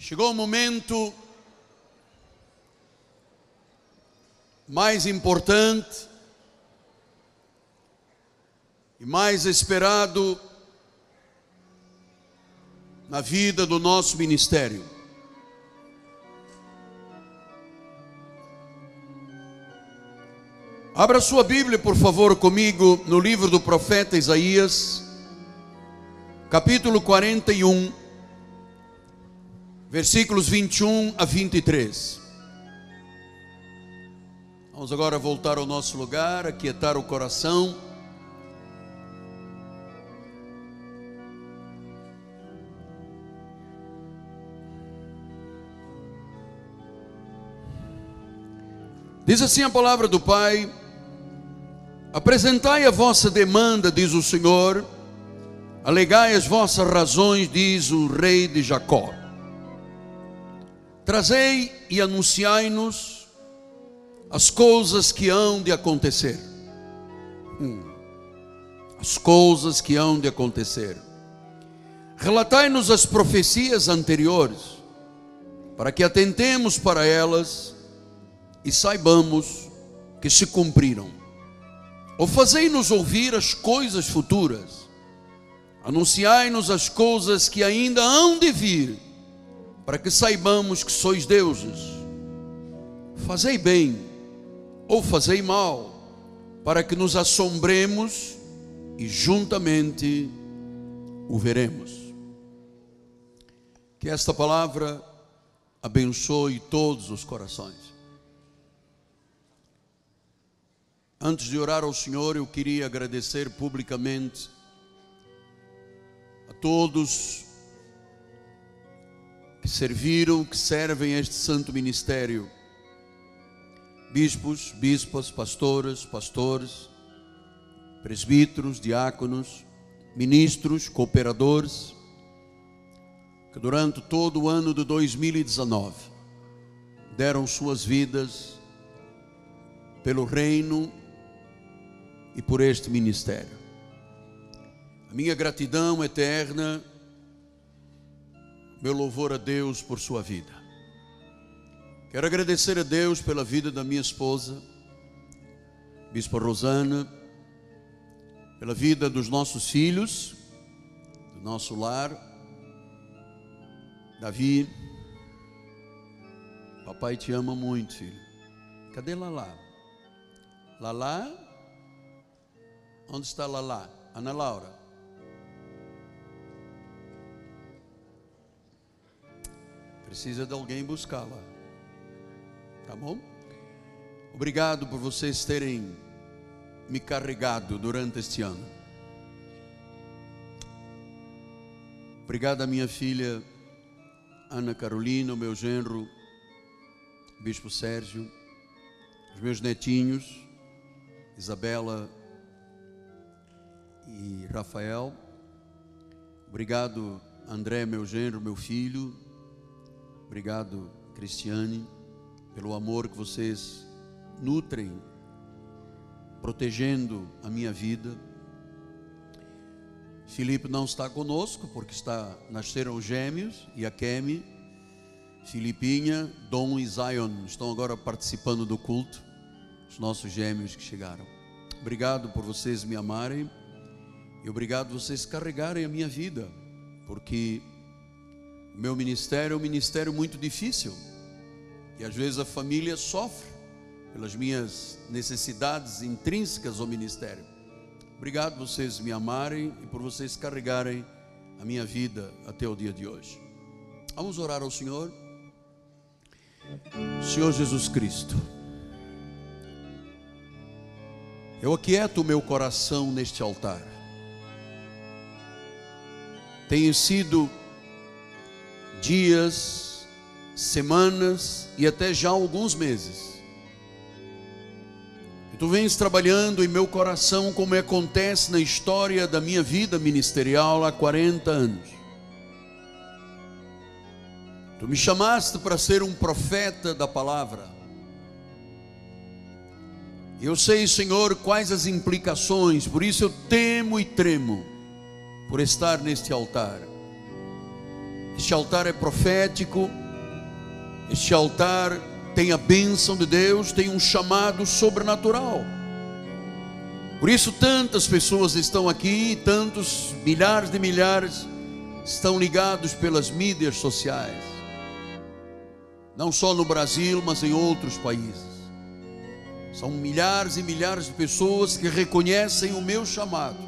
Chegou o momento mais importante e mais esperado na vida do nosso ministério. Abra sua Bíblia, por favor, comigo no livro do profeta Isaías, capítulo 41, versículos 21 a 23. Vamos agora voltar ao nosso lugar, aquietar o coração. Diz assim a palavra do Pai: Apresentai a vossa demanda, diz o Senhor, alegai as vossas razões, diz o Rei de Jacó. Trazei e anunciai-nos as coisas que hão de acontecer. Hum. As coisas que hão de acontecer. Relatai-nos as profecias anteriores, para que atentemos para elas e saibamos que se cumpriram. Ou fazei-nos ouvir as coisas futuras, anunciai-nos as coisas que ainda hão de vir, para que saibamos que sois deuses. Fazei bem ou fazei mal, para que nos assombremos e juntamente o veremos. Que esta palavra abençoe todos os corações. Antes de orar ao Senhor, eu queria agradecer publicamente a todos que serviram, que servem este santo ministério. Bispos, bispas, pastoras, pastores, presbíteros, diáconos, ministros, cooperadores, que durante todo o ano de 2019 deram suas vidas pelo reino e por este ministério. A minha gratidão eterna, meu louvor a Deus por sua vida. Quero agradecer a Deus pela vida da minha esposa, Bispa Rosana, pela vida dos nossos filhos, do nosso lar, Davi. Papai te ama muito, filho. Cadê Lalá? Lalá? Onde está Lalá? Ana Laura. Precisa de alguém buscá-la. Tá bom? Obrigado por vocês terem me carregado durante este ano. Obrigado a minha filha Ana Carolina, o meu genro, Bispo Sérgio, os meus netinhos, Isabela e Rafael. Obrigado, André, meu genro, meu filho. Obrigado, Cristiane, pelo amor que vocês nutrem, protegendo a minha vida. Filipe não está conosco porque está nasceram os gêmeos e a Kemi, Filipinha, Dom e Zion estão agora participando do culto. Os nossos gêmeos que chegaram. Obrigado por vocês me amarem. E obrigado vocês carregarem a minha vida, porque meu ministério é um ministério muito difícil. E às vezes a família sofre pelas minhas necessidades intrínsecas ao ministério. Obrigado vocês me amarem e por vocês carregarem a minha vida até o dia de hoje. Vamos orar ao Senhor. Senhor Jesus Cristo. Eu aquieto o meu coração neste altar. Tenho sido dias, semanas e até já alguns meses. E tu vens trabalhando em meu coração como acontece na história da minha vida ministerial há 40 anos. Tu me chamaste para ser um profeta da palavra. Eu sei, Senhor, quais as implicações, por isso eu temo e tremo por estar neste altar. Este altar é profético. Este altar tem a bênção de Deus, tem um chamado sobrenatural. Por isso, tantas pessoas estão aqui, tantos milhares de milhares estão ligados pelas mídias sociais, não só no Brasil, mas em outros países. São milhares e milhares de pessoas que reconhecem o meu chamado,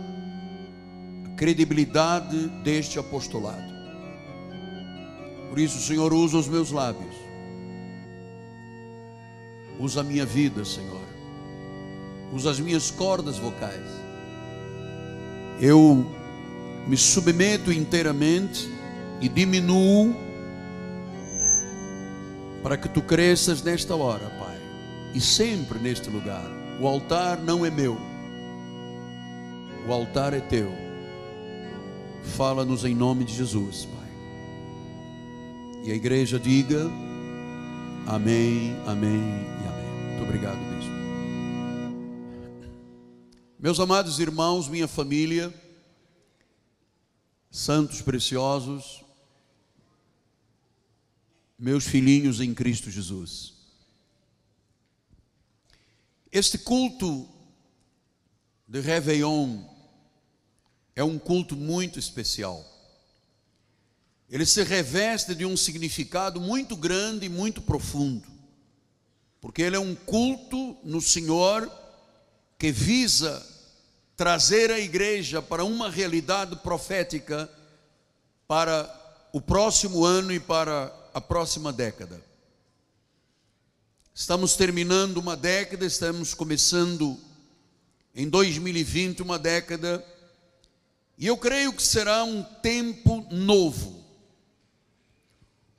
a credibilidade deste apostolado. Por isso, Senhor usa os meus lábios, usa a minha vida, Senhor usa as minhas cordas vocais. Eu me submeto inteiramente e diminuo para que tu cresças nesta hora, Pai, e sempre neste lugar. O altar não é meu, o altar é teu. Fala-nos em nome de Jesus, Pai. E a igreja diga: Amém, Amém e Amém. Muito obrigado, mesmo. Meus amados irmãos, minha família, santos preciosos, meus filhinhos em Cristo Jesus. Este culto de Réveillon é um culto muito especial. Ele se reveste de um significado muito grande e muito profundo, porque ele é um culto no Senhor que visa trazer a igreja para uma realidade profética para o próximo ano e para a próxima década. Estamos terminando uma década, estamos começando em 2020 uma década, e eu creio que será um tempo novo,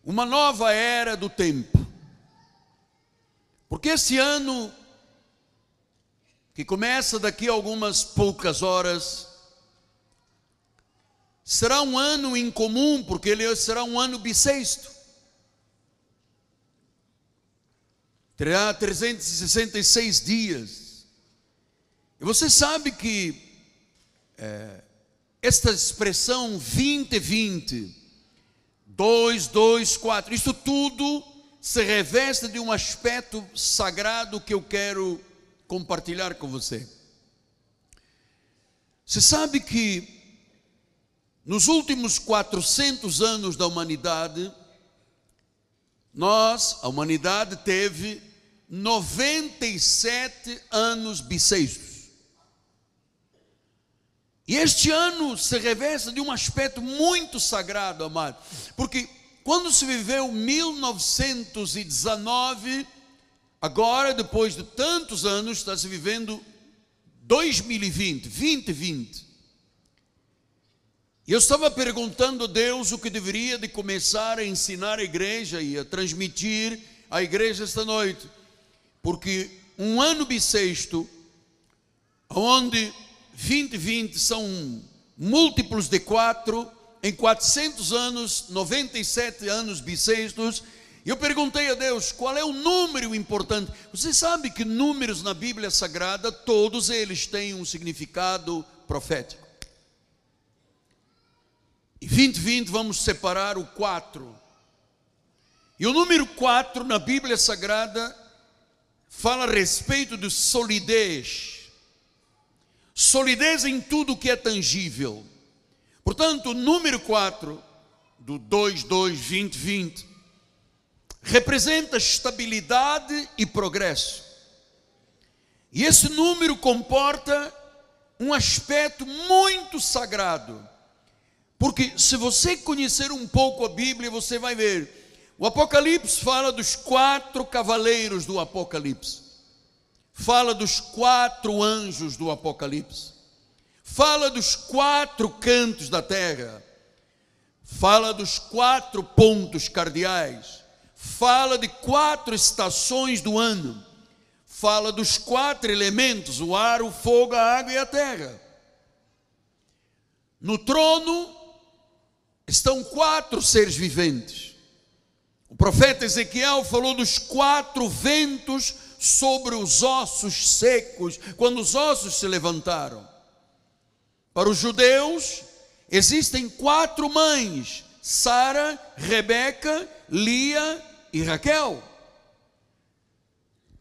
uma nova era do tempo, porque esse ano que começa daqui a algumas poucas horas, será um ano incomum, porque ele será um ano bissexto. Terá 366 dias. E você sabe que é, esta expressão 2020, 2, 2, 4, isso tudo se reveste de um aspecto sagrado que eu quero compartilhar com você. Você sabe que nos últimos 400 anos da humanidade, nós, a humanidade, teve 97 anos bissextos. E este ano se reveste de um aspecto muito sagrado, amado, porque quando se viveu 1919, Agora, depois de tantos anos, está se vivendo 2020, 2020. E eu estava perguntando a Deus o que deveria de começar a ensinar a igreja e a transmitir à igreja esta noite. Porque um ano bissexto, onde 2020 são múltiplos de quatro, em 400 anos, 97 anos bissextos, e eu perguntei a Deus qual é o número importante. Você sabe que números na Bíblia Sagrada, todos eles têm um significado profético. E 2020 vamos separar o 4. E o número 4 na Bíblia Sagrada fala a respeito de solidez. Solidez em tudo que é tangível. Portanto, o número 4 do 2, 2, 20, 20 representa estabilidade e progresso. E esse número comporta um aspecto muito sagrado. Porque se você conhecer um pouco a Bíblia, você vai ver. O Apocalipse fala dos quatro cavaleiros do Apocalipse. Fala dos quatro anjos do Apocalipse. Fala dos quatro cantos da terra. Fala dos quatro pontos cardeais fala de quatro estações do ano, fala dos quatro elementos: o ar, o fogo, a água e a terra. No trono estão quatro seres viventes. O profeta Ezequiel falou dos quatro ventos sobre os ossos secos, quando os ossos se levantaram. Para os judeus, existem quatro mães Sara, Rebeca, Lia e Raquel.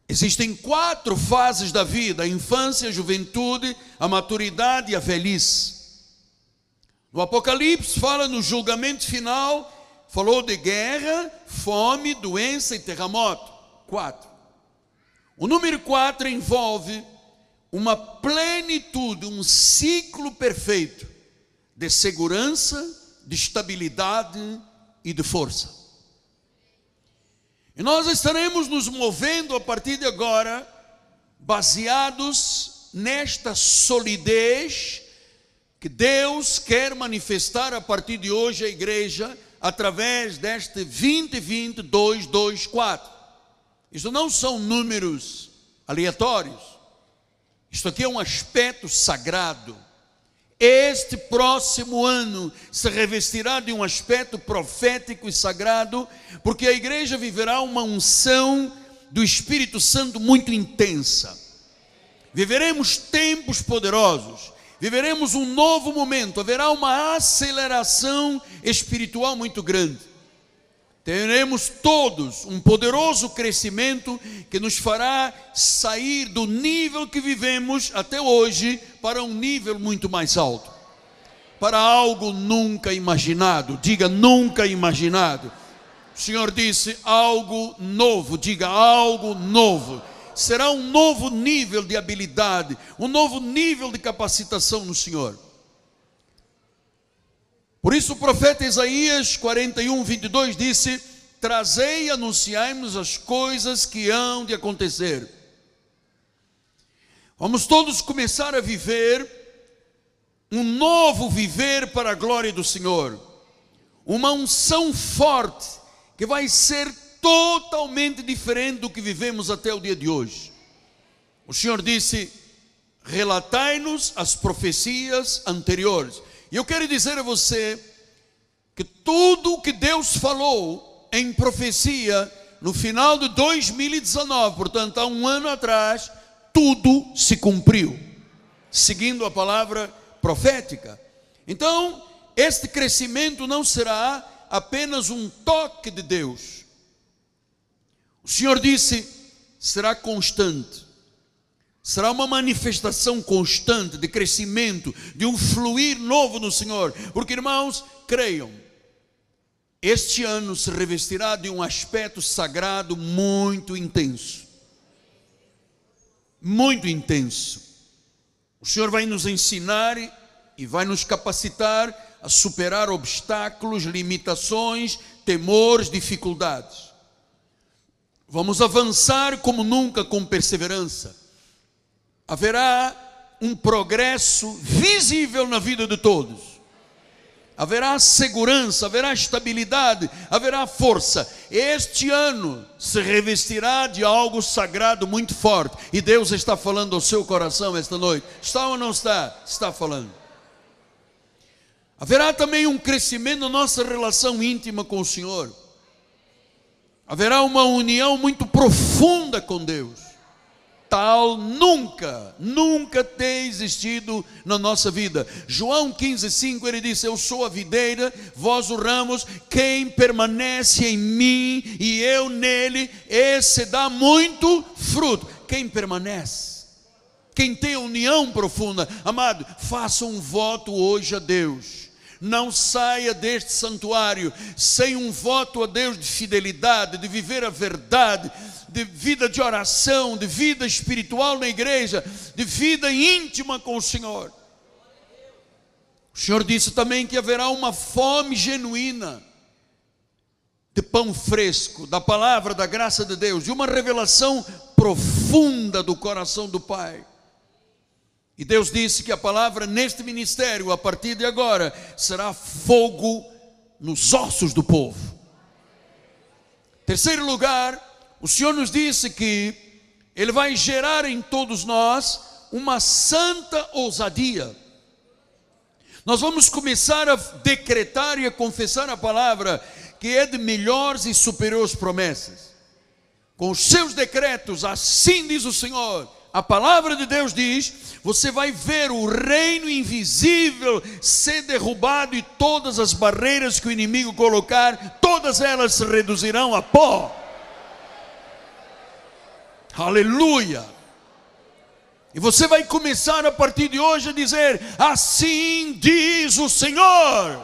Existem quatro fases da vida: a infância, a juventude, a maturidade e a velhice. No Apocalipse fala no julgamento final, falou de guerra, fome, doença e terremoto. Quatro. O número quatro envolve uma plenitude, um ciclo perfeito de segurança, de estabilidade e de força. E nós estaremos nos movendo a partir de agora, baseados nesta solidez que Deus quer manifestar a partir de hoje à igreja, através deste 2020 224. Isso não são números aleatórios. Isto aqui é um aspecto sagrado este próximo ano se revestirá de um aspecto profético e sagrado, porque a igreja viverá uma unção do Espírito Santo muito intensa. Viveremos tempos poderosos, viveremos um novo momento, haverá uma aceleração espiritual muito grande teremos todos um poderoso crescimento que nos fará sair do nível que vivemos até hoje para um nível muito mais alto, para algo nunca imaginado. Diga nunca imaginado. O Senhor disse algo novo, diga algo novo. Será um novo nível de habilidade, um novo nível de capacitação no Senhor. Por isso o profeta Isaías 41, 22 disse: Trazei e anunciai-nos as coisas que hão de acontecer. Vamos todos começar a viver um novo viver para a glória do Senhor, uma unção forte que vai ser totalmente diferente do que vivemos até o dia de hoje. O Senhor disse: relatai-nos as profecias anteriores. E eu quero dizer a você que tudo o que Deus falou em profecia no final de 2019, portanto, há um ano atrás, tudo se cumpriu, seguindo a palavra profética. Então, este crescimento não será apenas um toque de Deus. O Senhor disse: será constante será uma manifestação constante de crescimento, de um fluir novo no Senhor. Porque, irmãos, creiam, este ano se revestirá de um aspecto sagrado muito intenso. Muito intenso. O Senhor vai nos ensinar e vai nos capacitar a superar obstáculos, limitações, temores, dificuldades. Vamos avançar como nunca com perseverança haverá um progresso visível na vida de todos. Haverá segurança, haverá estabilidade, haverá força. Este ano se revestirá de algo sagrado muito forte. E Deus está falando ao seu coração esta noite. Está ou não está? Está falando. Haverá também um crescimento na nossa relação íntima com o Senhor. Haverá uma união muito profunda com Deus tal nunca, nunca tem existido na nossa vida. João 15,5 ele disse: Eu sou a videira, vós o ramos, quem permanece em mim e eu nele, esse dá muito fruto. Quem permanece? Quem tem união profunda, amado, faça um voto hoje a Deus não saia deste santuário sem um voto a Deus de fidelidade, de viver a verdade, de vida de oração, de vida espiritual na igreja, de vida íntima com o Senhor. O Senhor disse também que haverá uma fome genuína de pão fresco, da palavra, da graça de Deus, de uma revelação profunda do coração do Pai. E Deus disse que a palavra neste ministério, a partir de agora, será fogo nos ossos do povo. Terceiro lugar, o Senhor nos disse que Ele vai gerar em todos nós uma santa ousadia. Nós vamos começar a decretar e a confessar a palavra que é de melhores e superiores promessas. Com os seus decretos, assim diz o Senhor, a palavra de Deus diz: você vai ver o reino invisível ser derrubado e todas as barreiras que o inimigo colocar, todas elas se reduzirão a pó. Aleluia! E você vai começar a partir de hoje a dizer: Assim diz o Senhor.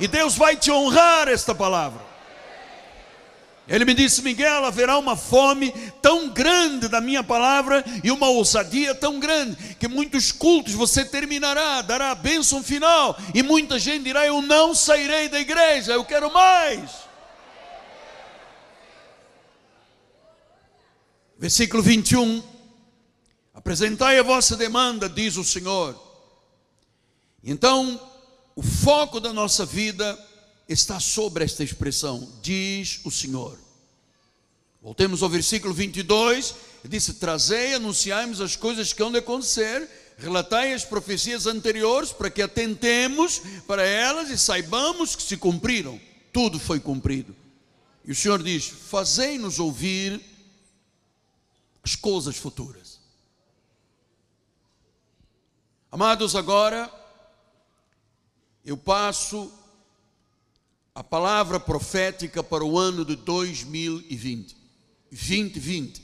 E Deus vai te honrar esta palavra. Ele me disse, Miguel, haverá uma fome tão grande da minha palavra e uma ousadia tão grande que muitos cultos você terminará, dará a bênção final e muita gente dirá: Eu não sairei da igreja, eu quero mais. Versículo 21. Apresentai a vossa demanda, diz o Senhor. Então, o foco da nossa vida está sobre esta expressão, diz o Senhor. Voltemos ao versículo 22, disse: Trazei, anunciai-nos as coisas que hão de acontecer, relatai as profecias anteriores, para que atentemos para elas e saibamos que se cumpriram. Tudo foi cumprido. E o Senhor diz: Fazei-nos ouvir as coisas futuras. Amados, agora eu passo a palavra profética para o ano de 2020. 2020.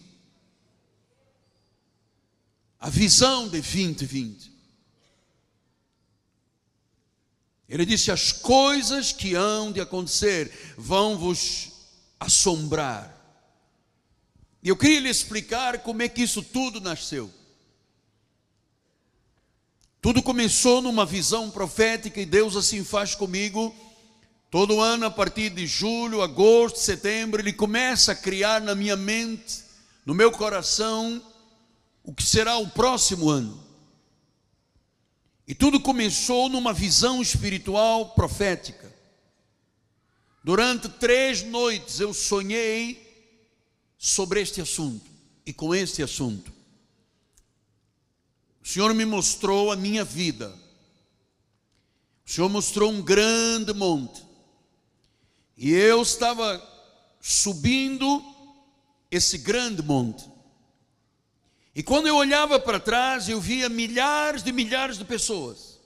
A visão de 2020. Ele disse: As coisas que hão de acontecer vão vos assombrar. E eu queria lhe explicar como é que isso tudo nasceu. Tudo começou numa visão profética e Deus assim faz comigo Todo ano, a partir de julho, agosto, setembro, ele começa a criar na minha mente, no meu coração, o que será o próximo ano. E tudo começou numa visão espiritual profética. Durante três noites eu sonhei sobre este assunto e com este assunto. O Senhor me mostrou a minha vida. O Senhor mostrou um grande monte. E eu estava subindo esse grande monte. E quando eu olhava para trás, eu via milhares de milhares de pessoas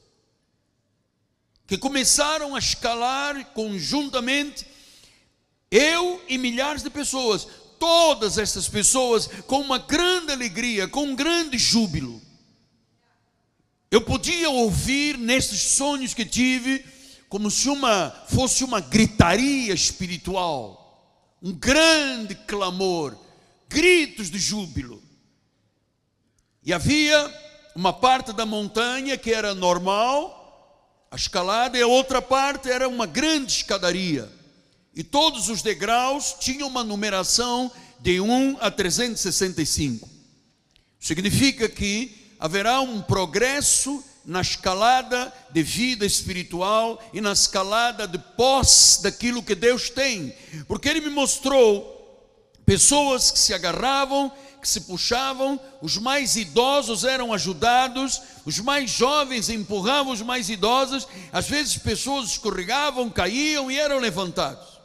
que começaram a escalar conjuntamente, eu e milhares de pessoas, todas essas pessoas com uma grande alegria, com um grande júbilo. Eu podia ouvir nesses sonhos que tive como se uma fosse uma gritaria espiritual, um grande clamor, gritos de júbilo. E havia uma parte da montanha que era normal, a escalada, e a outra parte era uma grande escadaria. E todos os degraus tinham uma numeração de 1 a 365. Significa que haverá um progresso na escalada de vida espiritual e na escalada de posse daquilo que Deus tem, porque Ele me mostrou pessoas que se agarravam, que se puxavam, os mais idosos eram ajudados, os mais jovens empurravam os mais idosos, às vezes pessoas escorregavam, caíam e eram levantados.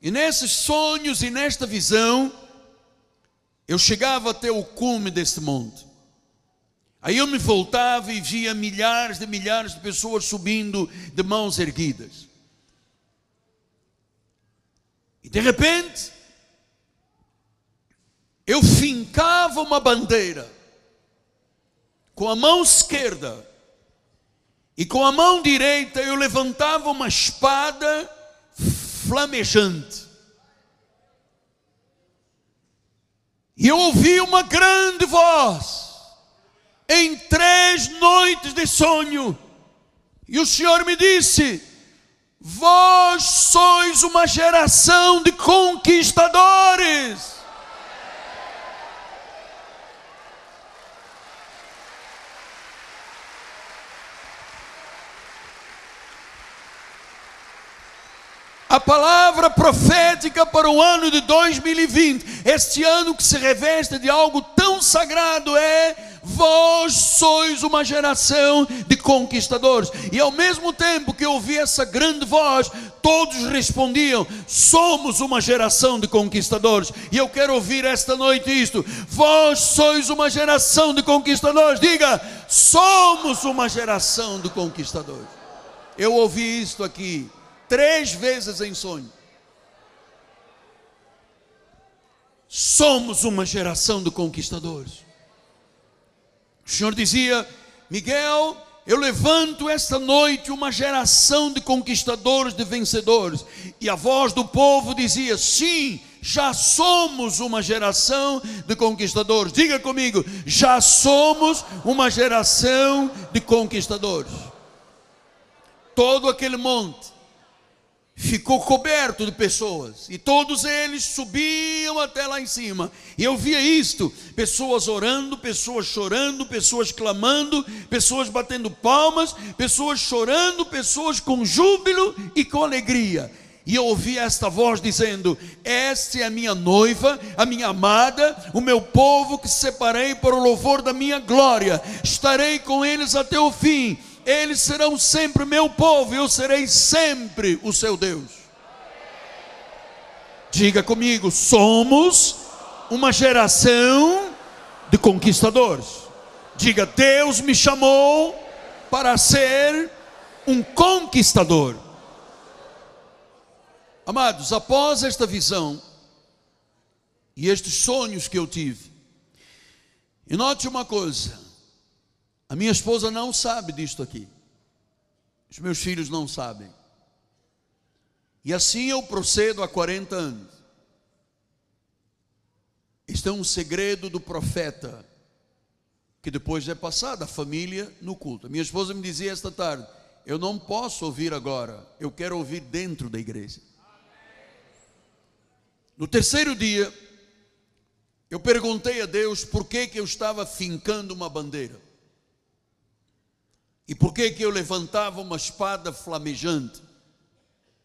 E nesses sonhos e nesta visão, eu chegava até o cume deste monte. Aí eu me voltava e via milhares de milhares de pessoas subindo de mãos erguidas. E de repente, eu fincava uma bandeira com a mão esquerda e com a mão direita eu levantava uma espada flamejante. E eu ouvi uma grande voz em três noites de sonho. E o Senhor me disse: Vós sois uma geração de conquistadores. A palavra profética para o ano de 2020, este ano que se reveste de algo tão sagrado, é: vós sois uma geração de conquistadores. E ao mesmo tempo que eu ouvi essa grande voz, todos respondiam: somos uma geração de conquistadores. E eu quero ouvir esta noite isto: vós sois uma geração de conquistadores. Diga, somos uma geração de conquistadores. Eu ouvi isto aqui três vezes em sonho. Somos uma geração de conquistadores. O Senhor dizia: Miguel, eu levanto esta noite uma geração de conquistadores, de vencedores. E a voz do povo dizia: Sim, já somos uma geração de conquistadores. Diga comigo: já somos uma geração de conquistadores. Todo aquele monte ficou coberto de pessoas, e todos eles subiam até lá em cima. E eu via isto: pessoas orando, pessoas chorando, pessoas clamando, pessoas batendo palmas, pessoas chorando, pessoas com júbilo e com alegria. E eu ouvi esta voz dizendo: Esta é a minha noiva, a minha amada, o meu povo que separei para o louvor da minha glória. Estarei com eles até o fim eles serão sempre meu povo, eu serei sempre o seu Deus. Diga comigo, somos uma geração de conquistadores. Diga, Deus me chamou para ser um conquistador. Amados, após esta visão e estes sonhos que eu tive, e note uma coisa: a minha esposa não sabe disto aqui. Os meus filhos não sabem. E assim eu procedo há 40 anos. Este é um segredo do profeta, que depois é passado a família no culto. Minha esposa me dizia esta tarde: Eu não posso ouvir agora, eu quero ouvir dentro da igreja. No terceiro dia, eu perguntei a Deus por que, que eu estava fincando uma bandeira. E por que que eu levantava uma espada flamejante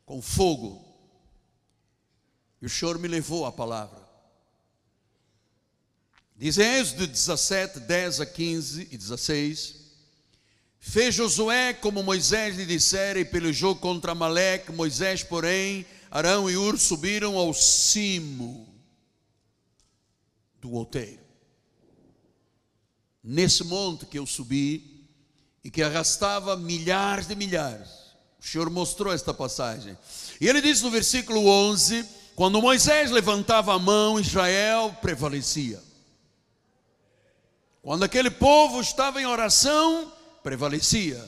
com fogo? E o Senhor me levou a palavra. Diz em Êxodo 17, 10 a 15 e 16: Fez Josué como Moisés lhe dissera e pelejou contra Amaleque. Moisés, porém, Arão e Ur subiram ao cimo do outeiro. Nesse monte que eu subi, e que arrastava milhares de milhares. O Senhor mostrou esta passagem. E ele diz no versículo 11: quando Moisés levantava a mão, Israel prevalecia. Quando aquele povo estava em oração, prevalecia.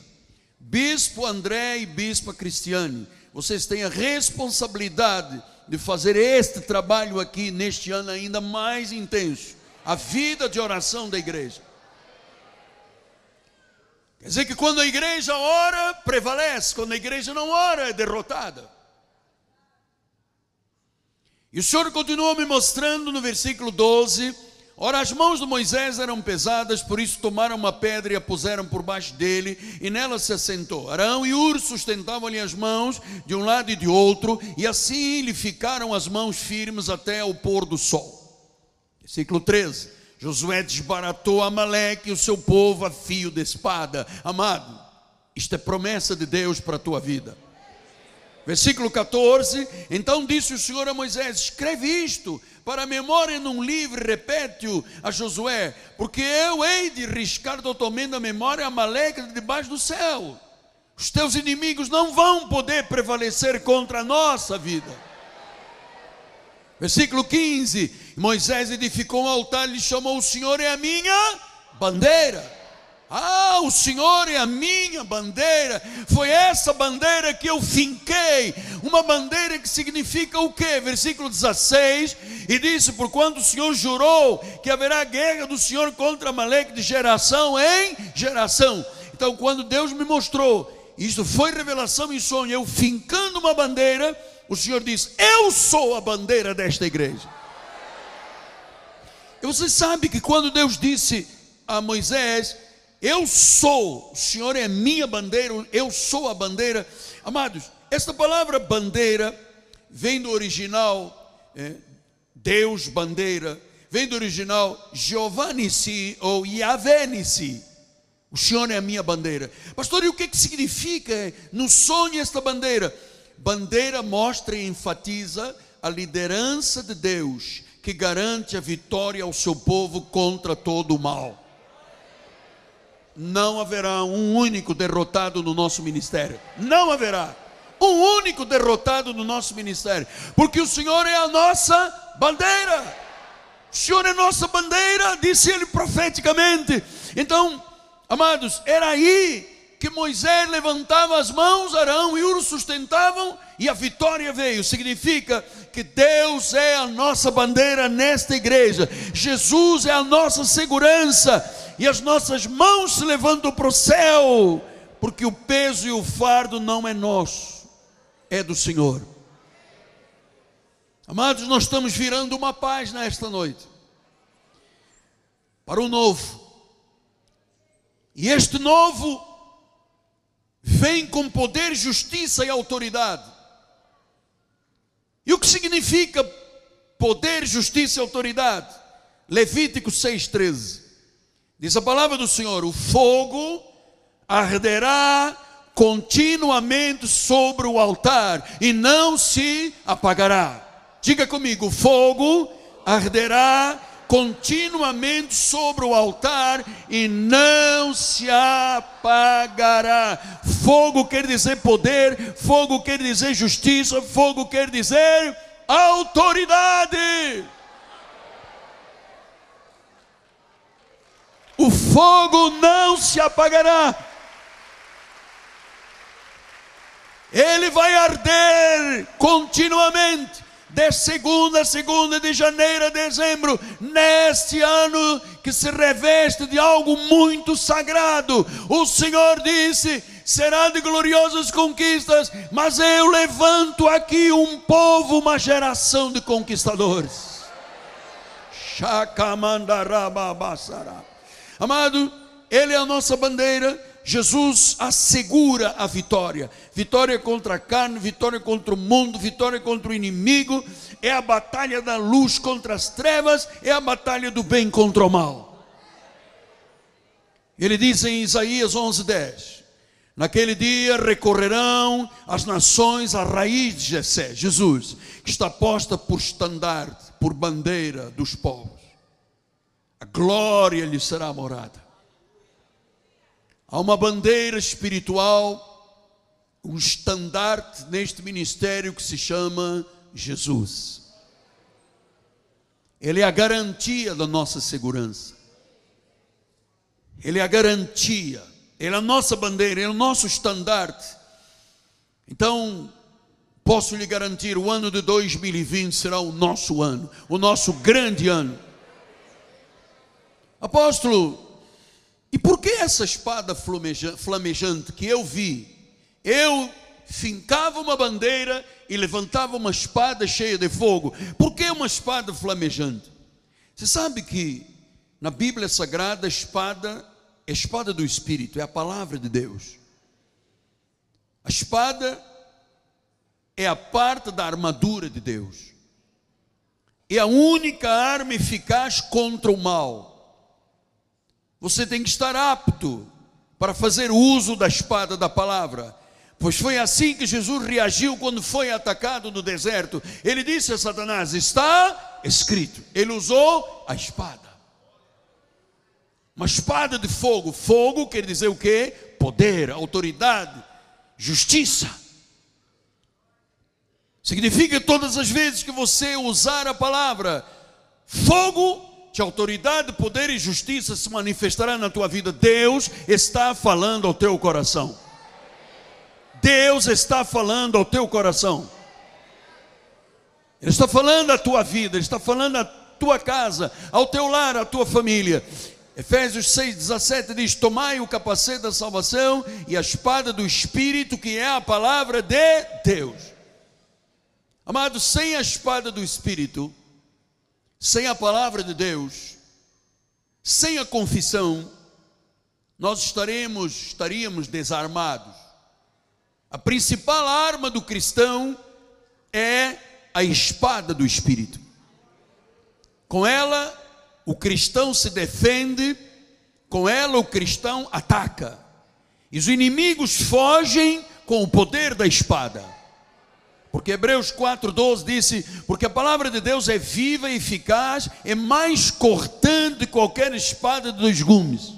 Bispo André e Bispa Cristiane, vocês têm a responsabilidade de fazer este trabalho aqui neste ano ainda mais intenso a vida de oração da igreja. Quer dizer que quando a igreja ora, prevalece, quando a igreja não ora, é derrotada. E o Senhor continua me mostrando no versículo 12: Ora, as mãos de Moisés eram pesadas, por isso tomaram uma pedra e a puseram por baixo dele, e nela se assentou. Arão e Ur sustentavam-lhe as mãos de um lado e de outro, e assim lhe ficaram as mãos firmes até o pôr do sol. Versículo 13. Josué desbaratou Amaleque e o seu povo a fio de espada. Amado, isto é promessa de Deus para a tua vida. Versículo 14: Então disse o Senhor a Moisés: Escreve isto para a memória num livro, repete-o a Josué, porque eu hei de riscar totalmente a memória Amaleque de debaixo do céu. Os teus inimigos não vão poder prevalecer contra a nossa vida. Versículo 15: Moisés edificou um altar e chamou: O Senhor é a minha bandeira. Ah, o Senhor é a minha bandeira. Foi essa bandeira que eu finquei. Uma bandeira que significa o quê? Versículo 16. E disse: Por quando o Senhor jurou que haverá guerra do Senhor contra Maleque de geração em geração. Então, quando Deus me mostrou, isso foi revelação em sonho, eu fincando uma bandeira o Senhor diz: Eu sou a bandeira desta igreja. E você sabe que quando Deus disse a Moisés: Eu sou, o Senhor é minha bandeira, eu sou a bandeira. Amados, esta palavra bandeira vem do original é, Deus bandeira, vem do original Giovanni-si ou Yahvé-si. O Senhor é a minha bandeira. Pastor, e o que, que significa no sonho esta bandeira? Bandeira mostra e enfatiza a liderança de Deus que garante a vitória ao seu povo contra todo o mal. Não haverá um único derrotado no nosso ministério. Não haverá um único derrotado no nosso ministério, porque o Senhor é a nossa bandeira. O Senhor é nossa bandeira, disse ele profeticamente. Então, amados, era aí que Moisés levantava as mãos, Arão e Ur sustentavam e a vitória veio. Significa que Deus é a nossa bandeira nesta igreja, Jesus é a nossa segurança e as nossas mãos se levantam para o céu, porque o peso e o fardo não é nosso, é do Senhor. Amados, nós estamos virando uma página esta noite para o novo. E este novo vem com poder, justiça e autoridade. E o que significa poder, justiça e autoridade? Levítico 6,13. Diz a palavra do Senhor: o fogo arderá continuamente sobre o altar e não se apagará. Diga comigo: fogo arderá continuamente sobre o altar e não se apagará. Fogo quer dizer poder, fogo quer dizer justiça, fogo quer dizer autoridade. O fogo não se apagará. Ele vai arder continuamente de segunda a segunda de janeiro a dezembro, neste ano que se reveste de algo muito sagrado. O Senhor disse: será de gloriosas conquistas, mas eu levanto aqui um povo, uma geração de conquistadores. Amado, Ele é a nossa bandeira Jesus assegura a vitória. Vitória contra a carne, vitória contra o mundo, vitória contra o inimigo. É a batalha da luz contra as trevas, é a batalha do bem contra o mal. Ele diz em Isaías 11:10: Naquele dia recorrerão as nações à raiz de Jessé, Jesus, que está posta por estandarte, por bandeira dos povos. A glória lhe será morada. Há uma bandeira espiritual, um estandarte neste ministério que se chama Jesus. Ele é a garantia da nossa segurança. Ele é a garantia. Ele é a nossa bandeira, ele é o nosso estandarte. Então, posso lhe garantir, o ano de 2020 será o nosso ano, o nosso grande ano. Apóstolo, e por que essa espada flamejante que eu vi? Eu fincava uma bandeira e levantava uma espada cheia de fogo. Por que uma espada flamejante? Você sabe que na Bíblia Sagrada a espada é a espada do Espírito, é a palavra de Deus. A espada é a parte da armadura de Deus. É a única arma eficaz contra o mal. Você tem que estar apto para fazer uso da espada da palavra. Pois foi assim que Jesus reagiu quando foi atacado no deserto. Ele disse a Satanás: Está escrito. Ele usou a espada. Uma espada de fogo. Fogo quer dizer o que? Poder, autoridade, justiça. Significa todas as vezes que você usar a palavra fogo, de autoridade, poder e justiça se manifestará na tua vida. Deus está falando ao teu coração. Deus está falando ao teu coração. Ele está falando à tua vida, Ele está falando à tua casa, ao teu lar, à tua família. Efésios 6,17 diz: Tomai o capacete da salvação e a espada do Espírito, que é a palavra de Deus. Amado, sem a espada do Espírito, sem a palavra de Deus, sem a confissão, nós estaremos, estaríamos desarmados. A principal arma do cristão é a espada do Espírito. Com ela, o cristão se defende, com ela, o cristão ataca. E os inimigos fogem com o poder da espada. Porque Hebreus 4,12 disse: Porque a palavra de Deus é viva e eficaz, é mais cortante que qualquer espada de dois gumes.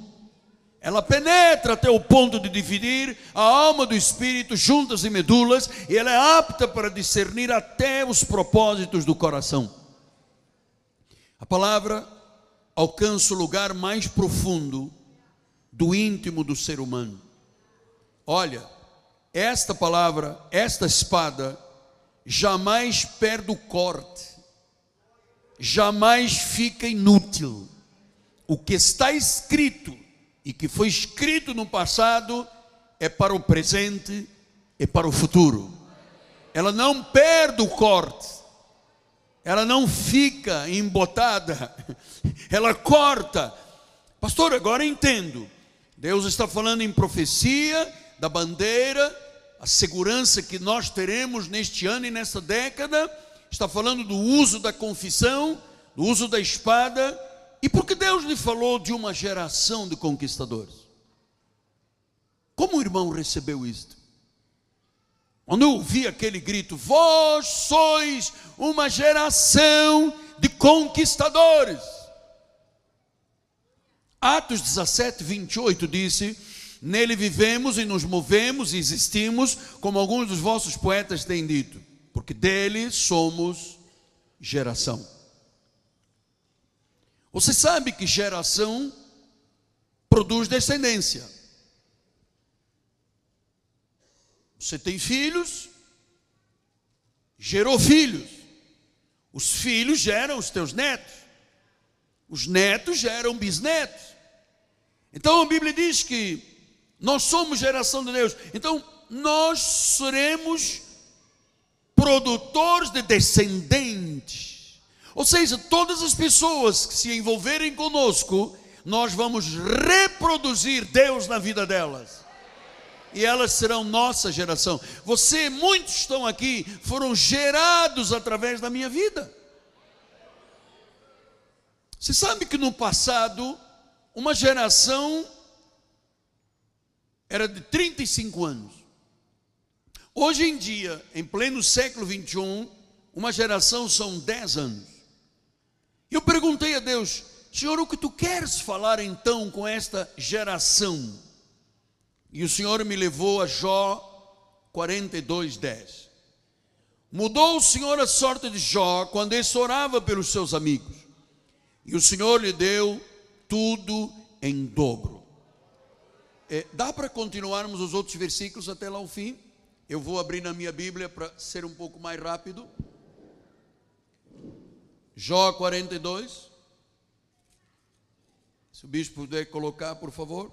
Ela penetra até o ponto de dividir a alma do espírito, juntas e medulas, e ela é apta para discernir até os propósitos do coração. A palavra alcança o lugar mais profundo do íntimo do ser humano. Olha, esta palavra, esta espada, jamais perde o corte, jamais fica inútil. O que está escrito e que foi escrito no passado é para o presente e para o futuro. Ela não perde o corte, ela não fica embotada, ela corta. Pastor, agora entendo. Deus está falando em profecia da bandeira, a segurança que nós teremos neste ano e nesta década, está falando do uso da confissão, do uso da espada, e porque Deus lhe falou de uma geração de conquistadores. Como o irmão recebeu isto? Quando eu ouvi aquele grito, vós sois uma geração de conquistadores. Atos 17, 28 disse: Nele vivemos e nos movemos e existimos, como alguns dos vossos poetas têm dito, porque dele somos geração. Você sabe que geração produz descendência. Você tem filhos, gerou filhos. Os filhos geram os teus netos. Os netos geram bisnetos. Então a Bíblia diz que nós somos geração de Deus. Então, nós seremos produtores de descendentes. Ou seja, todas as pessoas que se envolverem conosco, nós vamos reproduzir Deus na vida delas. E elas serão nossa geração. Você, muitos estão aqui, foram gerados através da minha vida. Você sabe que no passado, uma geração era de 35 anos. Hoje em dia, em pleno século 21, uma geração são 10 anos. Eu perguntei a Deus, Senhor, o que tu queres falar então com esta geração? E o Senhor me levou a Jó 42, 10. Mudou o Senhor a sorte de Jó quando ele orava pelos seus amigos. E o Senhor lhe deu tudo em dobro. É, dá para continuarmos os outros versículos até lá o fim? Eu vou abrir na minha Bíblia para ser um pouco mais rápido. Jó 42. Se o bispo puder colocar, por favor.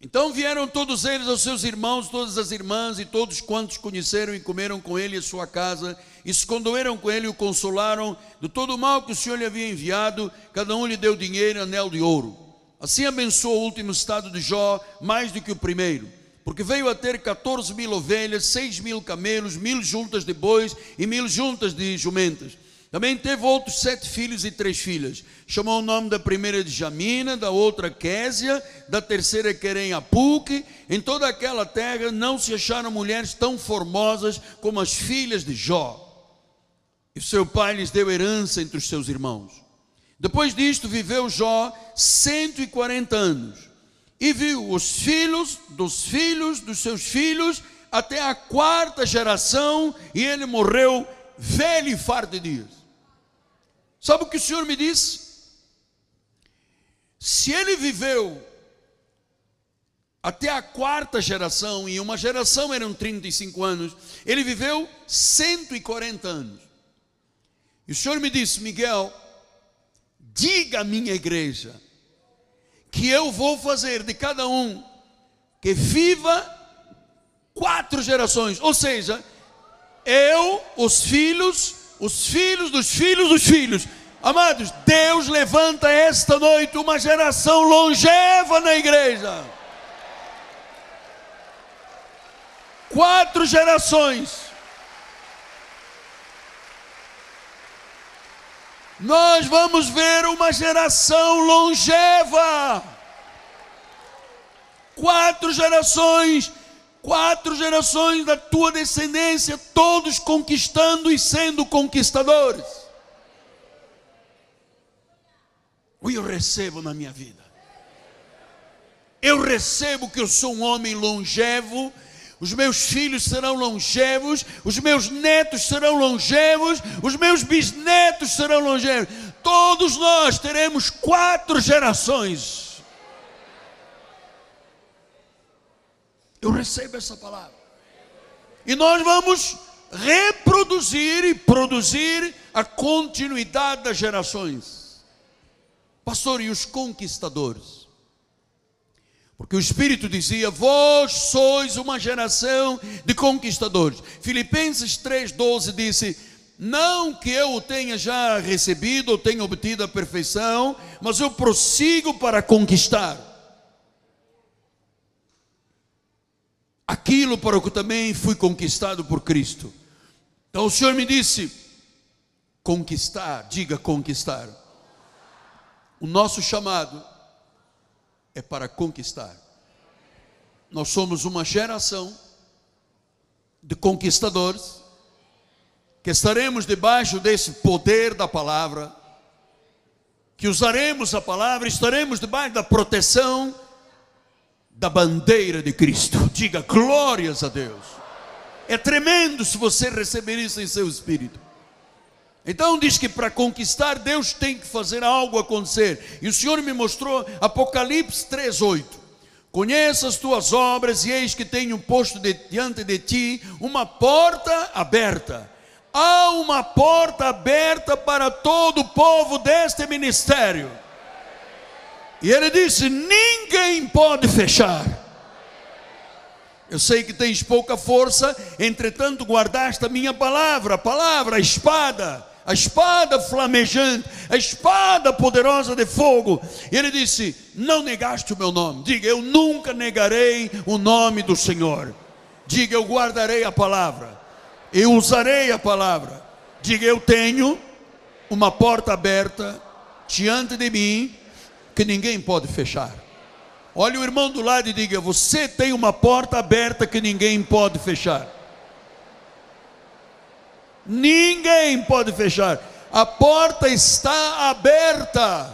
Então vieram todos eles aos seus irmãos, todas as irmãs e todos quantos conheceram e comeram com ele em sua casa, e se condoeram com ele e o consolaram de todo o mal que o Senhor lhe havia enviado, cada um lhe deu dinheiro anel de ouro. Assim abençoou o último estado de Jó mais do que o primeiro, porque veio a ter 14 mil ovelhas, 6 mil camelos, mil juntas de bois e mil juntas de jumentas. Também teve outros sete filhos e três filhas. Chamou o nome da primeira de Jamina, da outra Késia, da terceira Querem Apuque. Em toda aquela terra não se acharam mulheres tão formosas como as filhas de Jó. E seu pai lhes deu herança entre os seus irmãos. Depois disto, viveu Jó 140 anos e viu os filhos dos filhos dos seus filhos até a quarta geração e ele morreu velho e farto de dias. Sabe o que o Senhor me disse? Se ele viveu até a quarta geração, e uma geração eram 35 anos, ele viveu 140 anos. E o Senhor me disse, Miguel, diga à minha igreja que eu vou fazer de cada um que viva quatro gerações, ou seja, eu, os filhos, os filhos dos filhos dos filhos. Amados, Deus levanta esta noite uma geração longeva na igreja. Quatro gerações nós vamos ver uma geração longeva. Quatro gerações quatro gerações da tua descendência, todos conquistando e sendo conquistadores. O eu recebo na minha vida. Eu recebo que eu sou um homem longevo, os meus filhos serão longevos, os meus netos serão longevos, os meus bisnetos serão longevos. Todos nós teremos quatro gerações Eu recebo essa palavra. E nós vamos reproduzir e produzir a continuidade das gerações. Pastor, e os conquistadores? Porque o Espírito dizia: Vós sois uma geração de conquistadores. Filipenses 3,12 disse: Não que eu tenha já recebido ou tenha obtido a perfeição, mas eu prossigo para conquistar. aquilo para o que também fui conquistado por Cristo. Então o Senhor me disse: conquistar, diga conquistar. O nosso chamado é para conquistar. Nós somos uma geração de conquistadores que estaremos debaixo desse poder da palavra, que usaremos a palavra, estaremos debaixo da proteção da bandeira de Cristo. Diga glórias a Deus. É tremendo se você receber isso em seu espírito. Então diz que para conquistar Deus tem que fazer algo acontecer. E o Senhor me mostrou Apocalipse 3:8. Conheça as tuas obras e eis que tenho posto de, diante de ti uma porta aberta. Há uma porta aberta para todo o povo deste ministério. E ele disse: Ninguém pode fechar. Eu sei que tens pouca força, entretanto guardaste a minha palavra, a palavra, a espada, a espada flamejante, a espada poderosa de fogo. E ele disse: Não negaste o meu nome. Diga: Eu nunca negarei o nome do Senhor. Diga: Eu guardarei a palavra. Eu usarei a palavra. Diga: Eu tenho uma porta aberta diante de mim que ninguém pode fechar. Olhe o irmão do lado e diga: Você tem uma porta aberta que ninguém pode fechar. Ninguém pode fechar. A porta está aberta.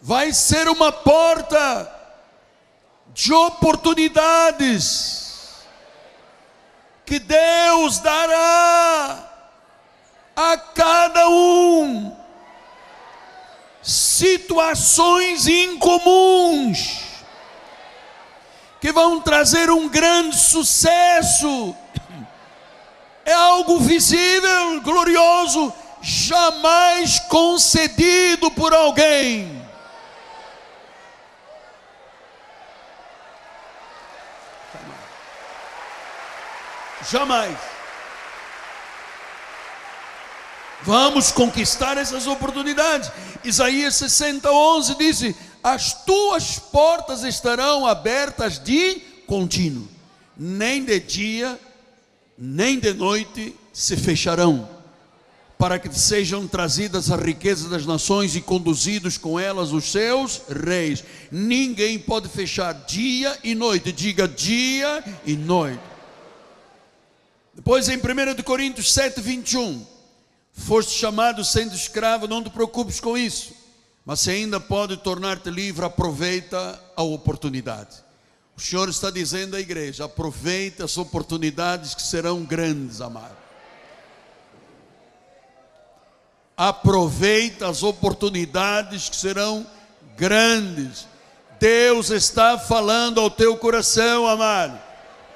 Vai ser uma porta de oportunidades que Deus dará a cada um situações incomuns que vão trazer um grande sucesso. É algo visível, glorioso, jamais concedido por alguém. Jamais. Vamos conquistar essas oportunidades. Isaías 60, 11 diz: As tuas portas estarão abertas de contínuo, nem de dia, nem de noite se fecharão, para que sejam trazidas as riquezas das nações e conduzidos com elas os seus reis. Ninguém pode fechar dia e noite, diga dia e noite. Depois em 1 Coríntios 7, 21 foste chamado sendo escravo, não te preocupes com isso. Mas se ainda pode tornar-te livre, aproveita a oportunidade. O Senhor está dizendo à igreja: aproveita as oportunidades que serão grandes, amado. Aproveita as oportunidades que serão grandes. Deus está falando ao teu coração, amado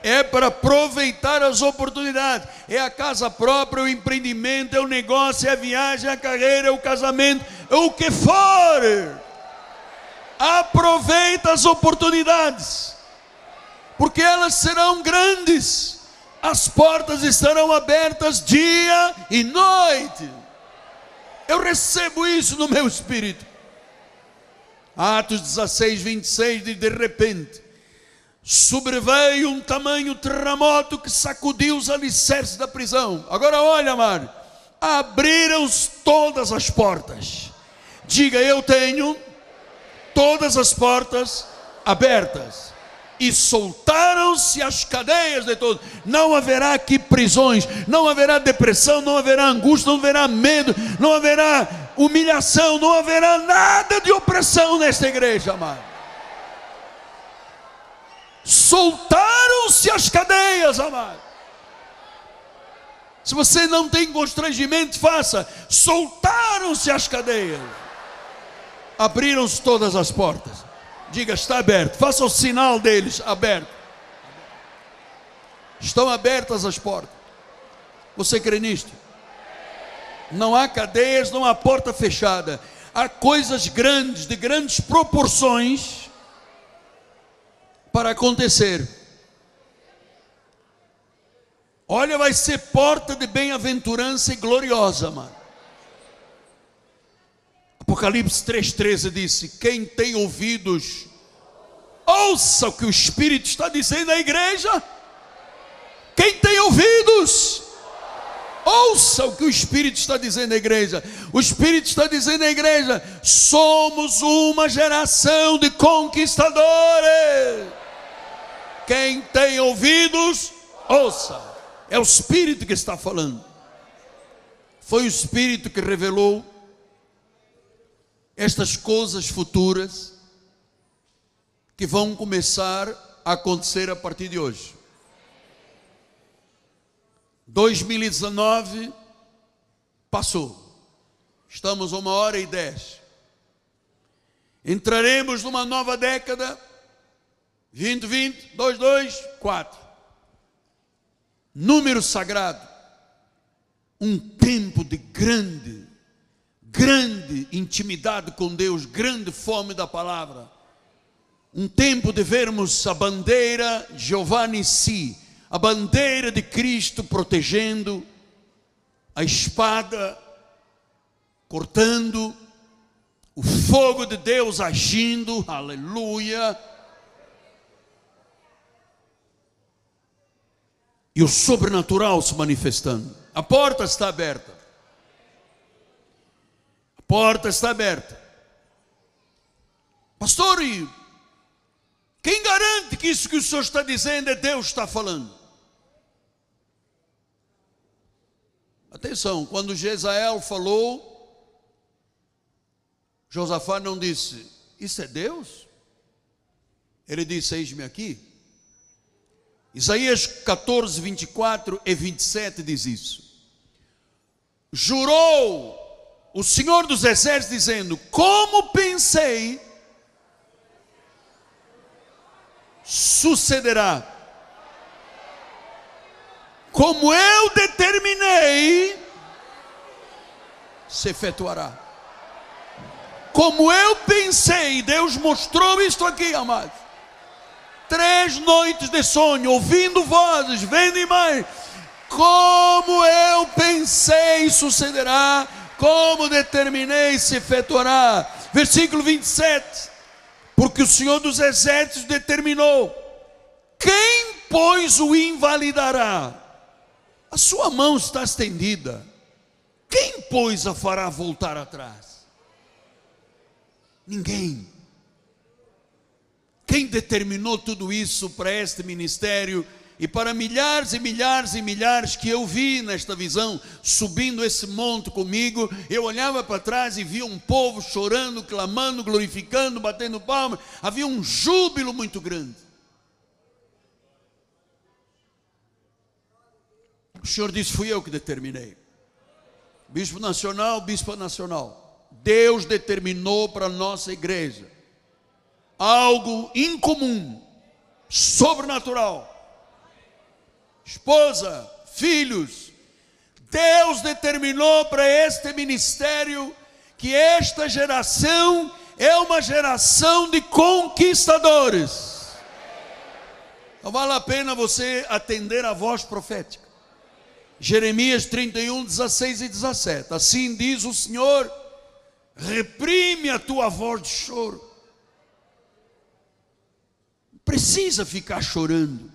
é para aproveitar as oportunidades. É a casa própria, é o empreendimento, é o negócio, é a viagem, é a carreira, é o casamento, é o que for. Aproveita as oportunidades, porque elas serão grandes. As portas estarão abertas dia e noite. Eu recebo isso no meu espírito. Atos 16, 26, de, de repente sobreveio um tamanho terremoto que sacudiu os alicerces da prisão. Agora olha, amado, abriram-se todas as portas. Diga, eu tenho todas as portas abertas e soltaram-se as cadeias de todos. Não haverá aqui prisões, não haverá depressão, não haverá angústia, não haverá medo, não haverá humilhação, não haverá nada de opressão nesta igreja, amado. Soltaram-se as cadeias, amado. Se você não tem constrangimento, faça. Soltaram-se as cadeias. Abriram-se todas as portas. Diga, está aberto. Faça o sinal deles, aberto. Estão abertas as portas. Você crê nisto? Não há cadeias, não há porta fechada. Há coisas grandes, de grandes proporções, para acontecer. Olha, vai ser porta de bem-aventurança e gloriosa, mano. Apocalipse 3,13 disse: Quem tem ouvidos, ouça o que o Espírito está dizendo à igreja. Quem tem ouvidos, ouça o que o Espírito está dizendo à igreja. O Espírito está dizendo à igreja: somos uma geração de conquistadores. Quem tem ouvidos, ouça. É o Espírito que está falando. Foi o Espírito que revelou estas coisas futuras que vão começar a acontecer a partir de hoje. 2019 passou. Estamos uma hora e dez. Entraremos numa nova década. 2020, 22, Número sagrado. Um tempo de grande grande intimidade com Deus, grande fome da palavra. Um tempo de vermos a bandeira Giovanni Si, a bandeira de Cristo protegendo, a espada cortando, o fogo de Deus agindo, aleluia. E o sobrenatural se manifestando. A porta está aberta porta está aberta. Pastor, e quem garante que isso que o senhor está dizendo é Deus está falando? Atenção, quando Jezael falou, Josafá não disse, isso é Deus? Ele disse, eis-me aqui. Isaías 14, 24 e 27 diz isso. Jurou o Senhor dos Exércitos dizendo: Como pensei, sucederá. Como eu determinei, se efetuará. Como eu pensei, Deus mostrou isto aqui, amados. Três noites de sonho, ouvindo vozes, vendo imagens. Como eu pensei, sucederá como determinei se efetuará. Versículo 27. Porque o Senhor dos Exércitos determinou: quem, pois, o invalidará? A sua mão está estendida. Quem, pois, a fará voltar atrás? Ninguém. Quem determinou tudo isso para este ministério? e para milhares e milhares e milhares que eu vi nesta visão, subindo esse monte comigo, eu olhava para trás e via um povo chorando, clamando, glorificando, batendo palmas, havia um júbilo muito grande. O Senhor disse: Fui eu que determinei. Bispo nacional, bispo nacional. Deus determinou para a nossa igreja algo incomum, sobrenatural esposa, filhos. Deus determinou para este ministério que esta geração é uma geração de conquistadores. Não vale a pena você atender a voz profética. Jeremias 31, 16 e 17. Assim diz o Senhor: reprime a tua voz de choro. Precisa ficar chorando.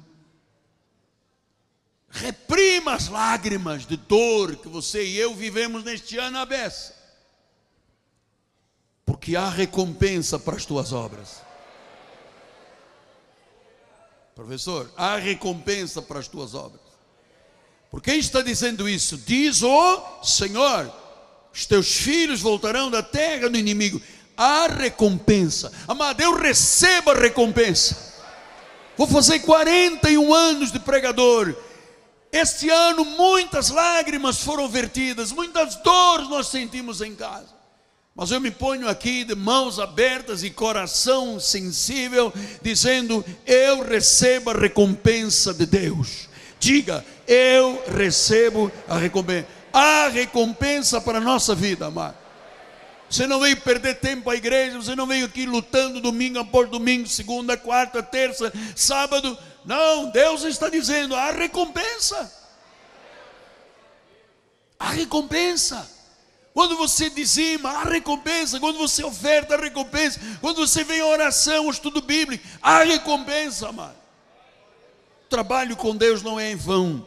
Reprima as lágrimas de dor que você e eu vivemos neste ano à beça. Porque há recompensa para as tuas obras. Professor, há recompensa para as tuas obras. Por quem está dizendo isso? Diz o Senhor: os teus filhos voltarão da terra do inimigo. Há recompensa. Amado, eu recebo a recompensa. Vou fazer 41 anos de pregador. Este ano muitas lágrimas foram vertidas, muitas dores nós sentimos em casa. Mas eu me ponho aqui de mãos abertas e coração sensível, dizendo: Eu recebo a recompensa de Deus. Diga, eu recebo a recompensa. Há recompensa para a nossa vida, amado. Você não veio perder tempo à igreja, você não veio aqui lutando domingo após domingo, segunda, quarta, terça, sábado. Não, Deus está dizendo: há recompensa. Há recompensa. Quando você dizima, há recompensa. Quando você oferta, há recompensa. Quando você vem à oração, ao estudo bíblico, há recompensa, amado. O trabalho com Deus não é em vão.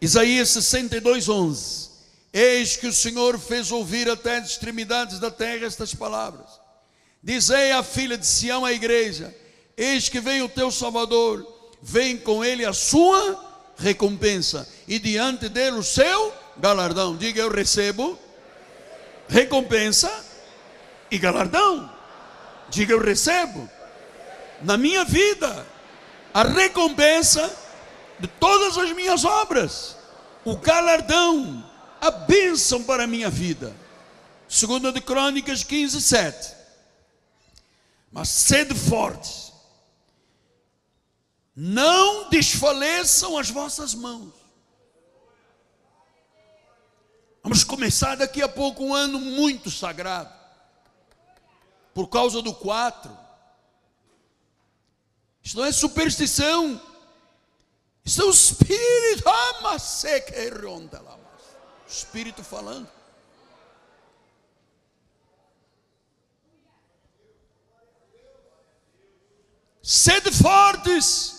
Isaías 62, 11. Eis que o Senhor fez ouvir até as extremidades da terra estas palavras. Dizei à filha de Sião, a igreja: Eis que vem o teu Salvador, vem com ele a sua recompensa, e diante dele o seu galardão. Diga: Eu recebo recompensa e galardão. Diga: Eu recebo na minha vida a recompensa de todas as minhas obras, o galardão, a bênção para a minha vida. Segunda de Crônicas 15, 7. Mas sede fortes, não desfaleçam as vossas mãos. Vamos começar daqui a pouco um ano muito sagrado. Por causa do quatro. Isso não é superstição. Isso é o Espírito. O Espírito falando. Sede fortes.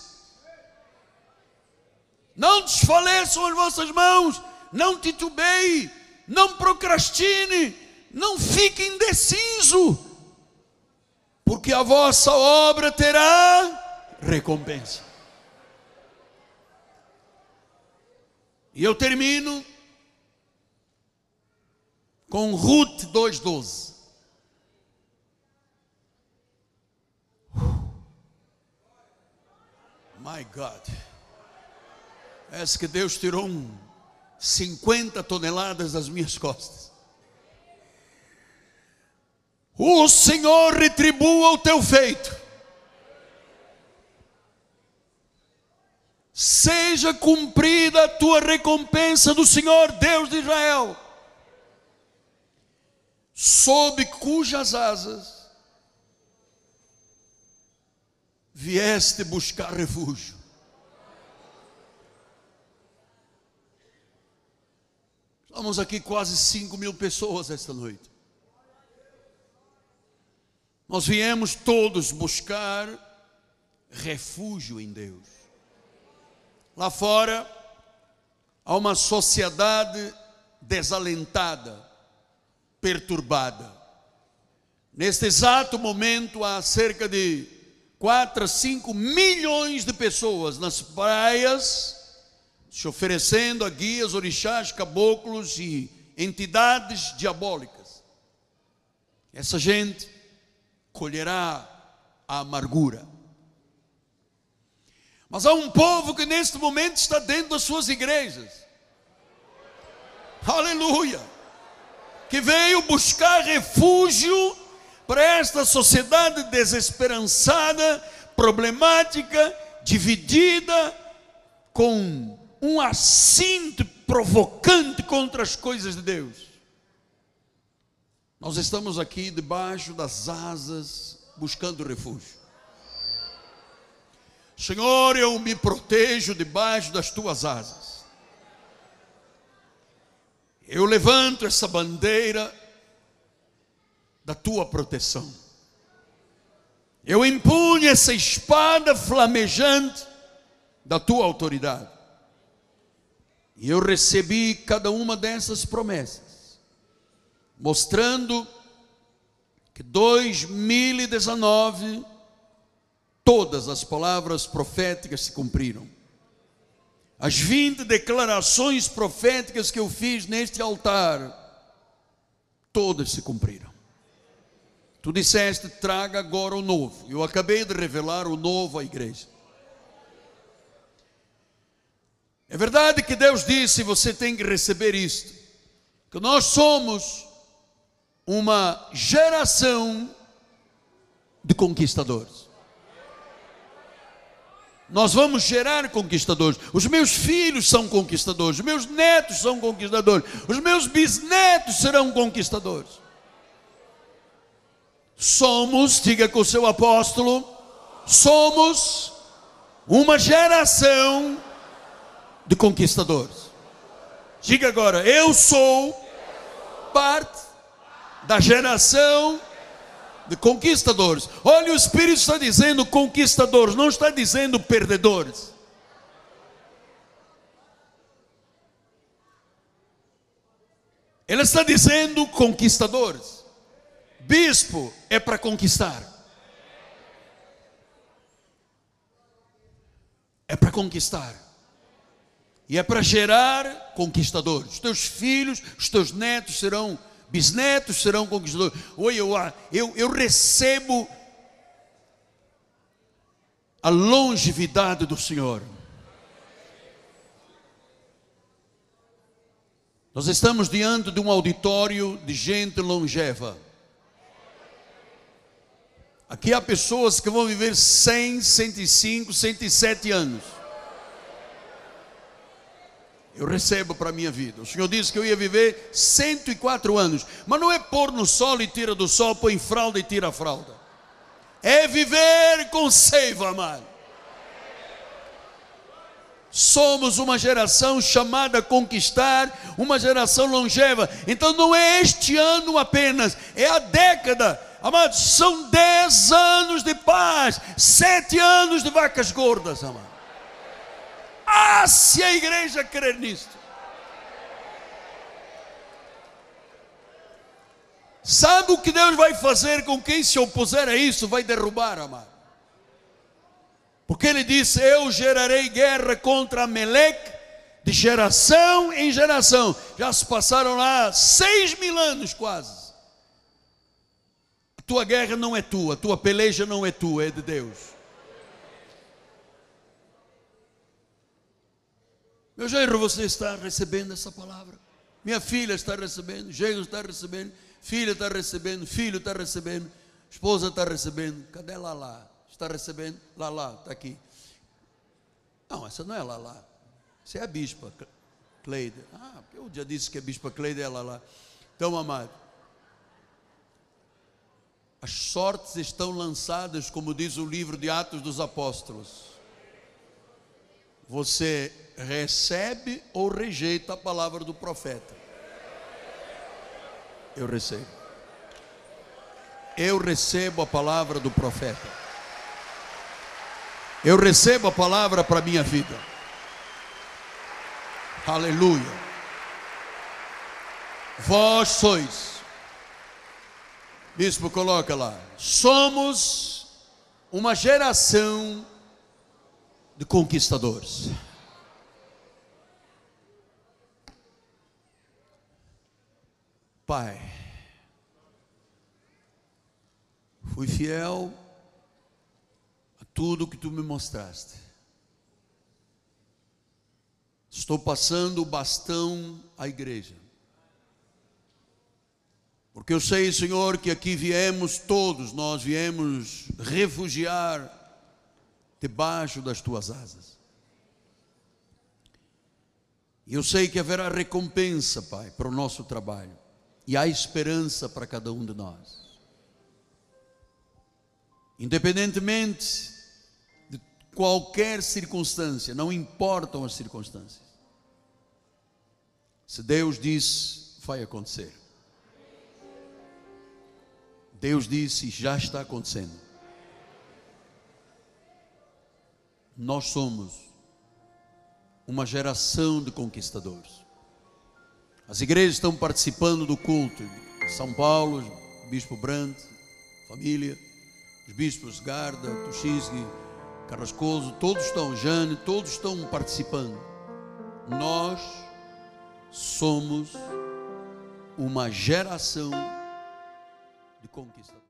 Não desfaleçam as vossas mãos. Não titubeie não procrastine, não fique indeciso, porque a vossa obra terá recompensa. E eu termino com Ruth 2,12. My God. Parece que Deus tirou um 50 toneladas das minhas costas. O Senhor retribua o teu feito. Seja cumprida a tua recompensa do Senhor Deus de Israel, sob cujas asas vieste buscar refúgio. Estamos aqui quase 5 mil pessoas esta noite. Nós viemos todos buscar refúgio em Deus. Lá fora, há uma sociedade desalentada, perturbada. Neste exato momento, há cerca de 4 a 5 milhões de pessoas nas praias se oferecendo a guias, orixás, caboclos e entidades diabólicas. Essa gente colherá a amargura. Mas há um povo que neste momento está dentro das suas igrejas. Aleluia! Que veio buscar refúgio para esta sociedade desesperançada, problemática, dividida, com um assinto provocante contra as coisas de Deus. Nós estamos aqui debaixo das asas, buscando refúgio. Senhor, eu me protejo debaixo das tuas asas. Eu levanto essa bandeira da tua proteção. Eu empunho essa espada flamejante da tua autoridade. E eu recebi cada uma dessas promessas, mostrando que 2019 todas as palavras proféticas se cumpriram. As 20 declarações proféticas que eu fiz neste altar, todas se cumpriram. Tu disseste: traga agora o novo. Eu acabei de revelar o novo à igreja. É verdade que Deus disse: você tem que receber isto, que nós somos uma geração de conquistadores. Nós vamos gerar conquistadores. Os meus filhos são conquistadores, os meus netos são conquistadores, os meus bisnetos serão conquistadores. Somos, diga com o seu apóstolo, somos uma geração de conquistadores. Diga agora, eu sou parte da geração de conquistadores. Olha, o Espírito está dizendo conquistadores, não está dizendo perdedores. Ele está dizendo conquistadores. Bispo é para conquistar. É para conquistar. E é para gerar conquistadores. Os teus filhos, os teus netos serão, bisnetos serão conquistadores. Oi, eu, eu, eu recebo a longevidade do Senhor. Nós estamos diante de um auditório de gente longeva. Aqui há pessoas que vão viver 100, 105, 107 anos. Eu recebo para a minha vida. O Senhor disse que eu ia viver 104 anos. Mas não é pôr no sol e tira do sol, põe fralda e tira a fralda. É viver com seiva, amado. Somos uma geração chamada a conquistar, uma geração longeva. Então não é este ano apenas, é a década. Amados, são dez anos de paz, sete anos de vacas gordas, amado. Ah, se a igreja crer nisto. Sabe o que Deus vai fazer com quem se opuser a isso? Vai derrubar, amado. Porque ele disse: Eu gerarei guerra contra Meleque de geração em geração. Já se passaram lá seis mil anos quase. A tua guerra não é tua, a tua peleja não é tua, é de Deus. Meu genro, você está recebendo essa palavra. Minha filha está recebendo, genro está recebendo, filha está recebendo, filho está recebendo, esposa está recebendo. Cadê Lala? Está recebendo? Lala, está aqui. Não, essa não é Lala. Essa é a bispa Cleide. Ah, eu já disse que a bispa Cleide é Lala. Então, amado, as sortes estão lançadas, como diz o livro de Atos dos Apóstolos. Você recebe ou rejeita a palavra do profeta? Eu recebo. Eu recebo a palavra do profeta. Eu recebo a palavra para minha vida. Aleluia. Vós sois. Bispo, coloca lá. Somos uma geração de conquistadores. Pai, fui fiel a tudo que tu me mostraste. Estou passando o bastão à igreja. Porque eu sei, Senhor, que aqui viemos todos, nós viemos refugiar debaixo das tuas asas. E eu sei que haverá recompensa, Pai, para o nosso trabalho. E há esperança para cada um de nós. Independentemente de qualquer circunstância, não importam as circunstâncias. Se Deus diz, vai acontecer. Deus disse, já está acontecendo. Nós somos uma geração de conquistadores. As igrejas estão participando do culto. São Paulo, Bispo Brandt, família, os bispos Garda, Tuchinski, Carrascoso, todos estão, Jane, todos estão participando. Nós somos uma geração de conquistadores.